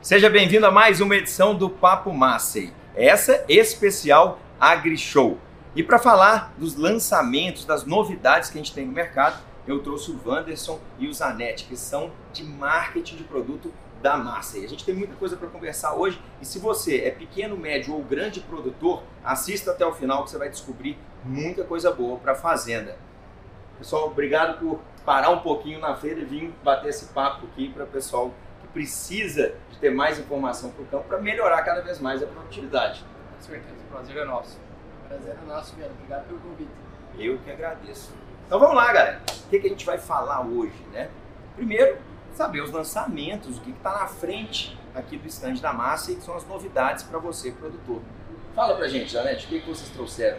Seja bem-vindo a mais uma edição do Papo Massey. Essa especial AgriShow. E para falar dos lançamentos, das novidades que a gente tem no mercado, eu trouxe o Wanderson e o Zanetti, que são de marketing de produto da Massey. A gente tem muita coisa para conversar hoje e se você é pequeno, médio ou grande produtor, assista até o final que você vai descobrir muita coisa boa para a fazenda. Pessoal, obrigado por parar um pouquinho na feira e vir bater esse papo aqui para o pessoal precisa de ter mais informação para o campo para melhorar cada vez mais a produtividade. Com certeza, o prazer é nosso. O prazer é nosso, Viana. Obrigado pelo convite. Eu que agradeço. Então vamos lá, galera. O que, que a gente vai falar hoje, né? Primeiro, saber os lançamentos, o que está na frente aqui do stand da massa e que são as novidades para você, produtor. Fala pra gente, Janete, o que, que vocês trouxeram?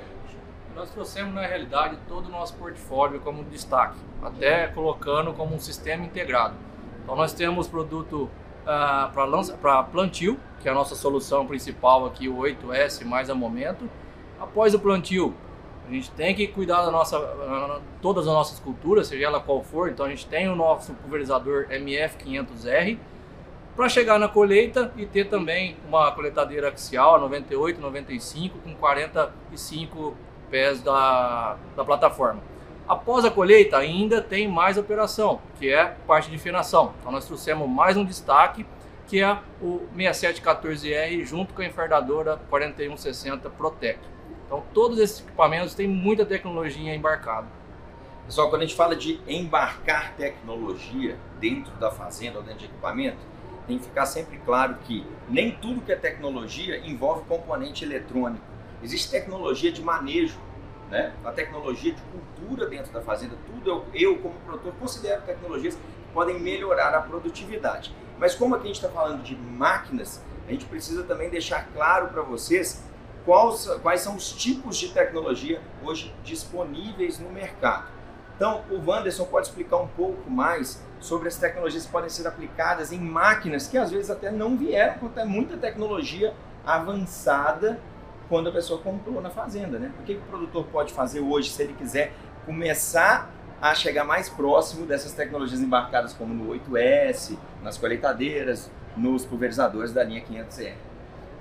Nós trouxemos, na realidade, todo o nosso portfólio como destaque, até colocando como um sistema integrado. Então, nós temos produto uh, para plantio, que é a nossa solução principal aqui, o 8S mais a momento. Após o plantio, a gente tem que cuidar da nossa, todas as nossas culturas, seja ela qual for. Então, a gente tem o nosso pulverizador MF500R, para chegar na colheita e ter também uma coletadeira axial a 98, 95 com 45 pés da, da plataforma. Após a colheita, ainda tem mais operação, que é parte de finação. Então, nós trouxemos mais um destaque, que é o 6714R, junto com a enfardadora 4160 Protec. Então, todos esses equipamentos têm muita tecnologia embarcada. Pessoal, quando a gente fala de embarcar tecnologia dentro da fazenda ou dentro de equipamento, tem que ficar sempre claro que nem tudo que é tecnologia envolve componente eletrônico. Existe tecnologia de manejo, né? a tecnologia de cultura dentro da fazenda. Tudo eu, eu, como produtor, considero tecnologias que podem melhorar a produtividade. Mas como aqui a gente está falando de máquinas, a gente precisa também deixar claro para vocês quais, quais são os tipos de tecnologia hoje disponíveis no mercado. Então, o Wanderson pode explicar um pouco mais sobre as tecnologias que podem ser aplicadas em máquinas que às vezes até não vieram, porque é muita tecnologia avançada quando a pessoa comprou na fazenda, né? O que o produtor pode fazer hoje se ele quiser começar a chegar mais próximo dessas tecnologias embarcadas como no 8S, nas colheitadeiras, nos pulverizadores da linha 500R?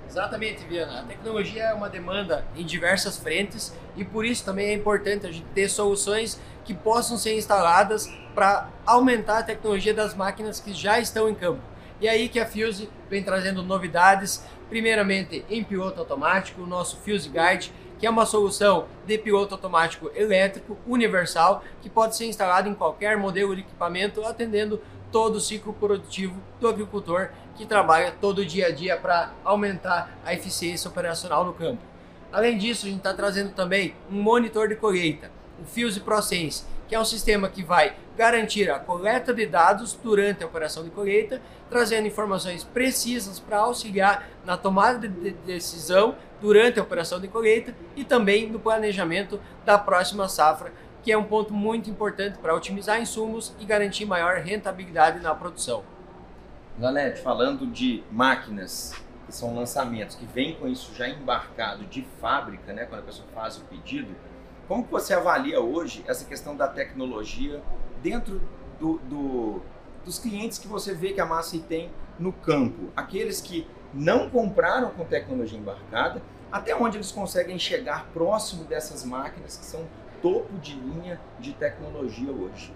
Exatamente, Viana. A tecnologia é uma demanda em diversas frentes e por isso também é importante a gente ter soluções que possam ser instaladas para aumentar a tecnologia das máquinas que já estão em campo. E aí que a Fuse vem trazendo novidades, primeiramente em piloto automático, o nosso Fuse Guide, que é uma solução de piloto automático elétrico universal que pode ser instalado em qualquer modelo de equipamento, atendendo todo o ciclo produtivo do agricultor que trabalha todo dia a dia para aumentar a eficiência operacional no campo. Além disso, a gente está trazendo também um monitor de colheita, o Fuse ProSense, que é um sistema que vai garantir a coleta de dados durante a operação de colheita, trazendo informações precisas para auxiliar na tomada de decisão durante a operação de colheita e também no planejamento da próxima safra, que é um ponto muito importante para otimizar insumos e garantir maior rentabilidade na produção. Lanete, falando de máquinas que são lançamentos, que vem com isso já embarcado de fábrica, né, quando a pessoa faz o pedido, como que você avalia hoje essa questão da tecnologia dentro do, do, dos clientes que você vê que a Massa tem no campo? Aqueles que não compraram com tecnologia embarcada, até onde eles conseguem chegar próximo dessas máquinas que são topo de linha de tecnologia hoje?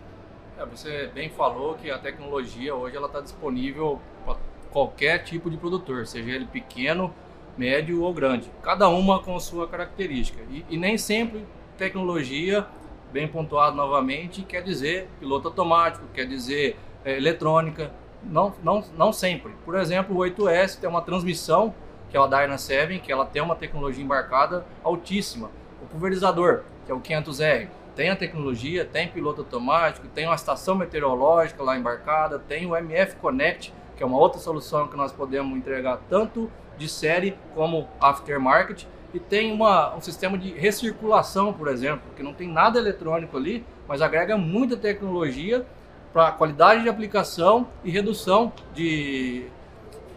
É, você bem falou que a tecnologia hoje ela está disponível para qualquer tipo de produtor, seja ele pequeno, médio ou grande, cada uma com sua característica. E, e nem sempre tecnologia, bem pontuado novamente, quer dizer piloto automático, quer dizer é, eletrônica, não, não, não sempre. Por exemplo, o 8S tem uma transmissão, que é a Dyna 7, que ela tem uma tecnologia embarcada altíssima. O pulverizador, que é o 500R, tem a tecnologia, tem piloto automático, tem uma estação meteorológica lá embarcada, tem o MF Connect, que é uma outra solução que nós podemos entregar tanto de série como aftermarket e tem uma, um sistema de recirculação, por exemplo, que não tem nada eletrônico ali, mas agrega muita tecnologia para qualidade de aplicação e redução de,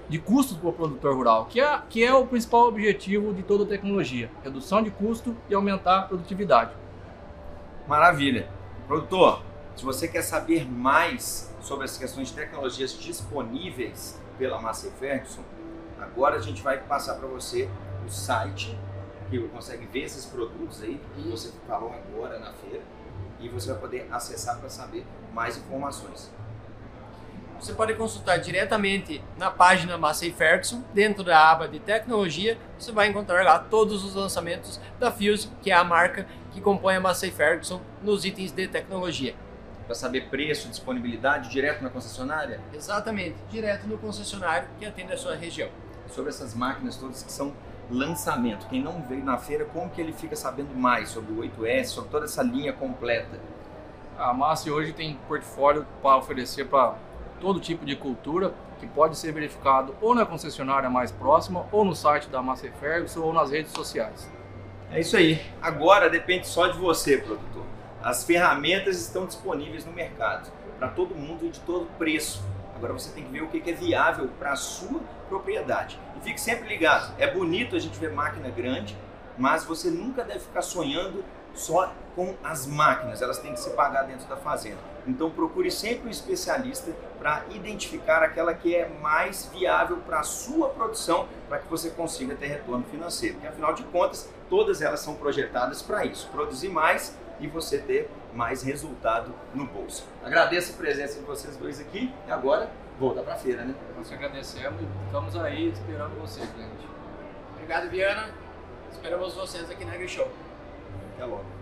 de custos para o produtor rural, que é, que é o principal objetivo de toda tecnologia: redução de custo e aumentar a produtividade. Maravilha. Produtor, se você quer saber mais sobre as questões de tecnologias disponíveis pela Massey Ferguson, agora a gente vai passar para você o site que você consegue ver esses produtos aí que você falou agora na feira e você vai poder acessar para saber mais informações. Você pode consultar diretamente na página Massey Ferguson, dentro da aba de tecnologia, você vai encontrar lá todos os lançamentos da Fuse, que é a marca que compõe a Massey Ferguson nos itens de tecnologia. Para saber preço, disponibilidade, direto na concessionária? Exatamente, direto no concessionário que atende a sua região. Sobre essas máquinas todas que são lançamento, quem não veio na feira, como que ele fica sabendo mais sobre o 8S, sobre toda essa linha completa? A Massey hoje tem portfólio para oferecer para todo tipo de cultura que pode ser verificado ou na concessionária mais próxima, ou no site da Massey Ferguson, ou nas redes sociais. É isso aí. Agora depende só de você, produtor. As ferramentas estão disponíveis no mercado para todo mundo e de todo preço. Agora você tem que ver o que é viável para a sua propriedade. E fique sempre ligado. É bonito a gente ver máquina grande, mas você nunca deve ficar sonhando só com as máquinas, elas têm que se pagar dentro da fazenda. Então procure sempre um especialista para identificar aquela que é mais viável para a sua produção, para que você consiga ter retorno financeiro. Porque afinal de contas, todas elas são projetadas para isso, produzir mais e você ter mais resultado no bolso. Agradeço a presença de vocês dois aqui e agora volta para a feira, né? Nós agradecemos e estamos aí esperando você, cliente. Obrigado, Viana. Esperamos vocês aqui na AgriShow. Até logo.